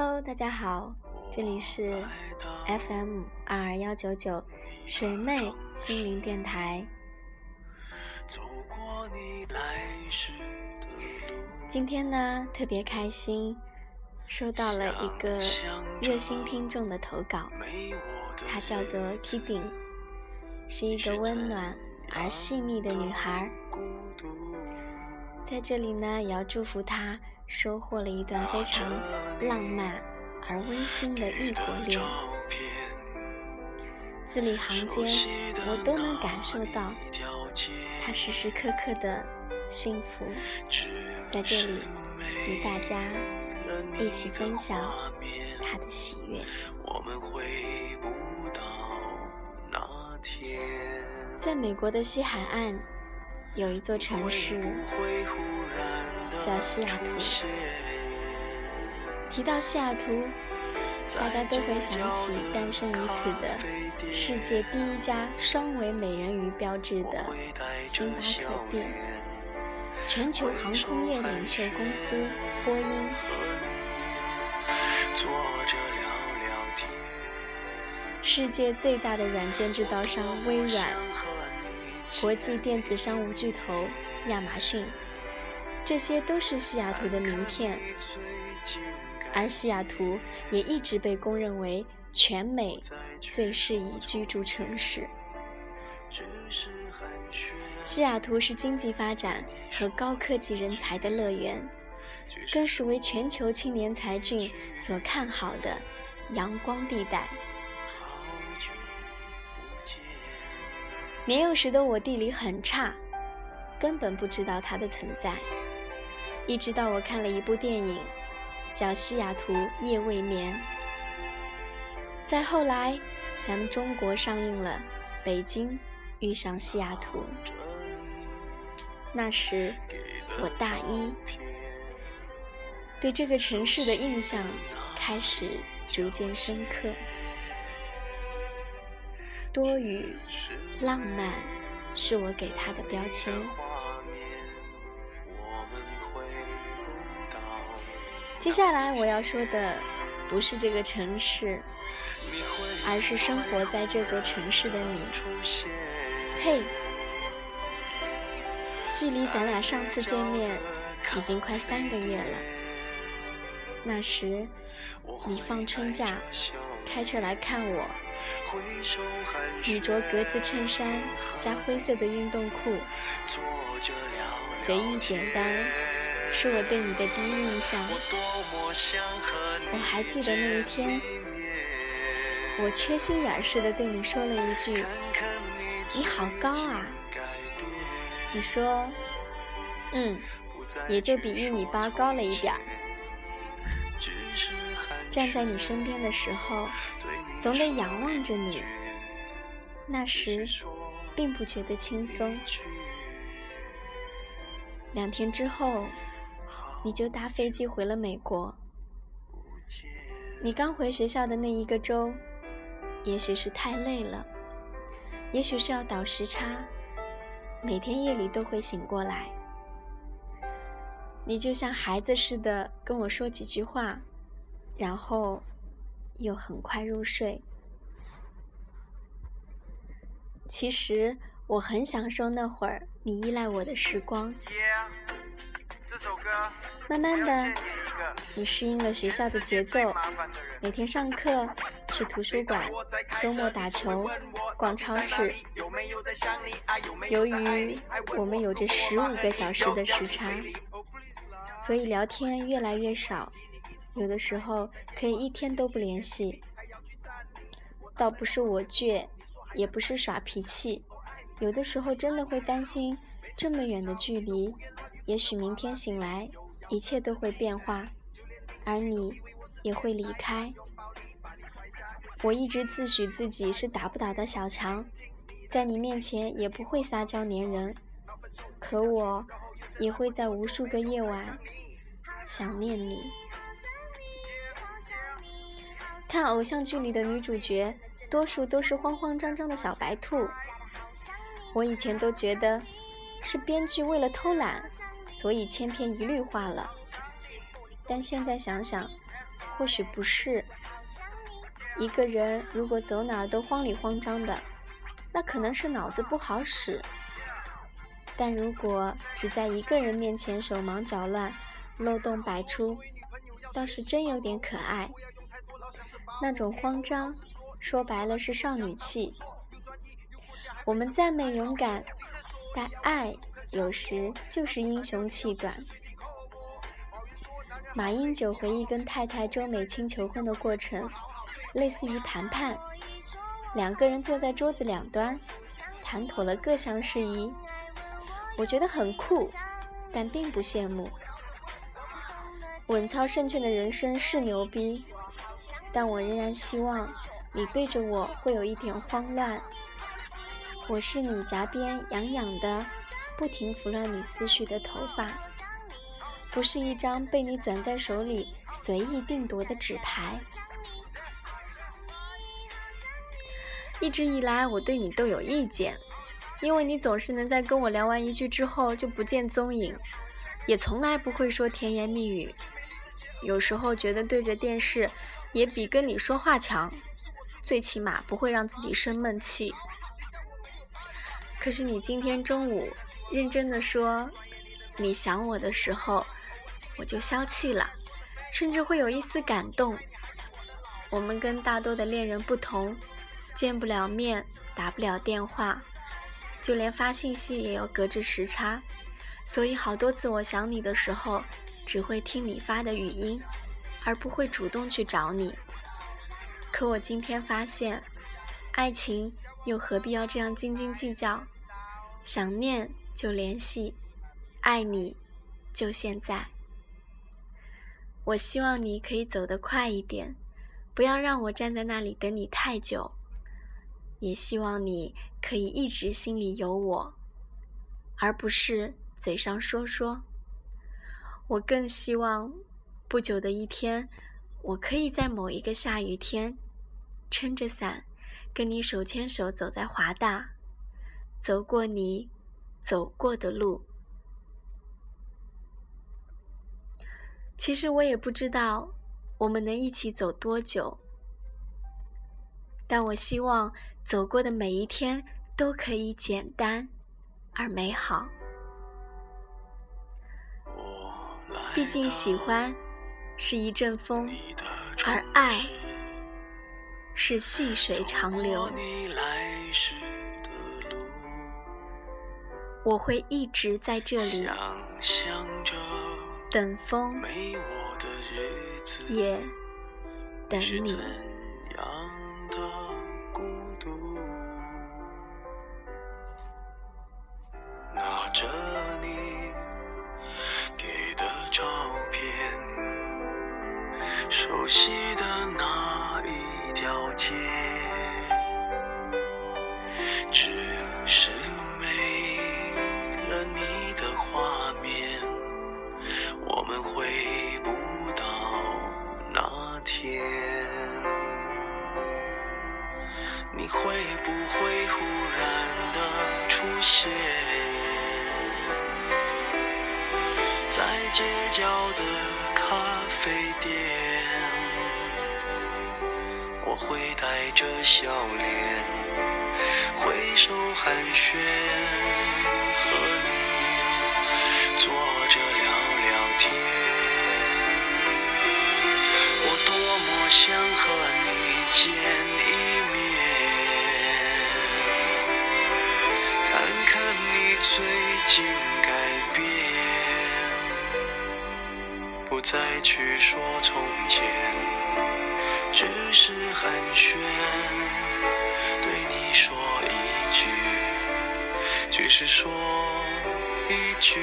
Hello，大家好，这里是 FM 二二幺九九水妹心灵电台。今天呢，特别开心，收到了一个热心听众的投稿，她叫做 Kidding，是一个温暖而细腻的女孩。在这里呢，也要祝福她收获了一段非常浪漫而温馨的异国恋。字里行间，我都能感受到他时时刻刻的幸福。在这里，与大家一起分享他的喜悦。在美国的西海岸。有一座城市叫西雅图。提到西雅图，大家都会想起诞生于此的世界第一家双尾美人鱼标志的星巴克店，全球航空业领袖公司波音，世界最大的软件制造商微软。国际电子商务巨头亚马逊，这些都是西雅图的名片，而西雅图也一直被公认为全美最适宜居住城市。西雅图是经济发展和高科技人才的乐园，更是为全球青年才俊所看好的阳光地带。年幼时的我地理很差，根本不知道它的存在。一直到我看了一部电影，叫《西雅图夜未眠》。再后来，咱们中国上映了《北京遇上西雅图》。那时我大一，对这个城市的印象开始逐渐深刻。多雨、浪漫，是我给他的标签。接下来我要说的，不是这个城市，而是生活在这座城市的你。嘿，距离咱俩上次见面已经快三个月了。那时，你放春假，开车来看我。你着格子衬衫加灰色的运动裤，随意简单，是我对你的第一印象。我还记得那一天，我缺心眼似的对你说了一句：“你好高啊！”你说：“嗯，也就比一米八高了一点儿。”站在你身边的时候，总得仰望着你。那时，并不觉得轻松。两天之后，你就搭飞机回了美国。你刚回学校的那一个周，也许是太累了，也许是要倒时差，每天夜里都会醒过来。你就像孩子似的跟我说几句话。然后，又很快入睡。其实我很享受那会儿你依赖我的时光。慢慢的，你适应了学校的节奏，每天上课、去图书馆、周末打球、逛超市。由于我们有着十五个小时的时差，所以聊天越来越少。有的时候可以一天都不联系，倒不是我倔，也不是耍脾气，有的时候真的会担心，这么远的距离，也许明天醒来一切都会变化，而你也会离开。我一直自诩自己是打不倒的小强，在你面前也不会撒娇粘人，可我也会在无数个夜晚想念你。看偶像剧里的女主角，多数都是慌慌张张的小白兔。我以前都觉得是编剧为了偷懒，所以千篇一律化了。但现在想想，或许不是。一个人如果走哪儿都慌里慌张的，那可能是脑子不好使；但如果只在一个人面前手忙脚乱、漏洞百出，倒是真有点可爱。那种慌张，说白了是少女气。我们赞美勇敢，但爱有时就是英雄气短。马英九回忆跟太太周美青求婚的过程。类似于谈判，两个人坐在桌子两端，谈妥了各项事宜。我觉得很酷，但并不羡慕。稳操胜券的人生是牛逼，但我仍然希望你对着我会有一点慌乱。我是你颊边痒痒的，不停拂乱你思绪的头发，不是一张被你攥在手里随意定夺的纸牌。一直以来，我对你都有意见，因为你总是能在跟我聊完一句之后就不见踪影，也从来不会说甜言蜜语。有时候觉得对着电视也比跟你说话强，最起码不会让自己生闷气。可是你今天中午认真的说你想我的时候，我就消气了，甚至会有一丝感动。我们跟大多的恋人不同。见不了面，打不了电话，就连发信息也要隔着时差，所以好多次我想你的时候，只会听你发的语音，而不会主动去找你。可我今天发现，爱情又何必要这样斤斤计较？想念就联系，爱你就现在。我希望你可以走得快一点，不要让我站在那里等你太久。也希望你可以一直心里有我，而不是嘴上说说。我更希望不久的一天，我可以在某一个下雨天，撑着伞，跟你手牵手走在华大，走过你走过的路。其实我也不知道我们能一起走多久，但我希望。走过的每一天都可以简单而美好。毕竟喜欢是一阵风，而爱是细水长流。我会一直在这里等风，也等你。着你给的照片，熟悉街角的咖啡店，我会带着笑脸，挥手寒暄，和你寒暄，对你说一句，只是说一句，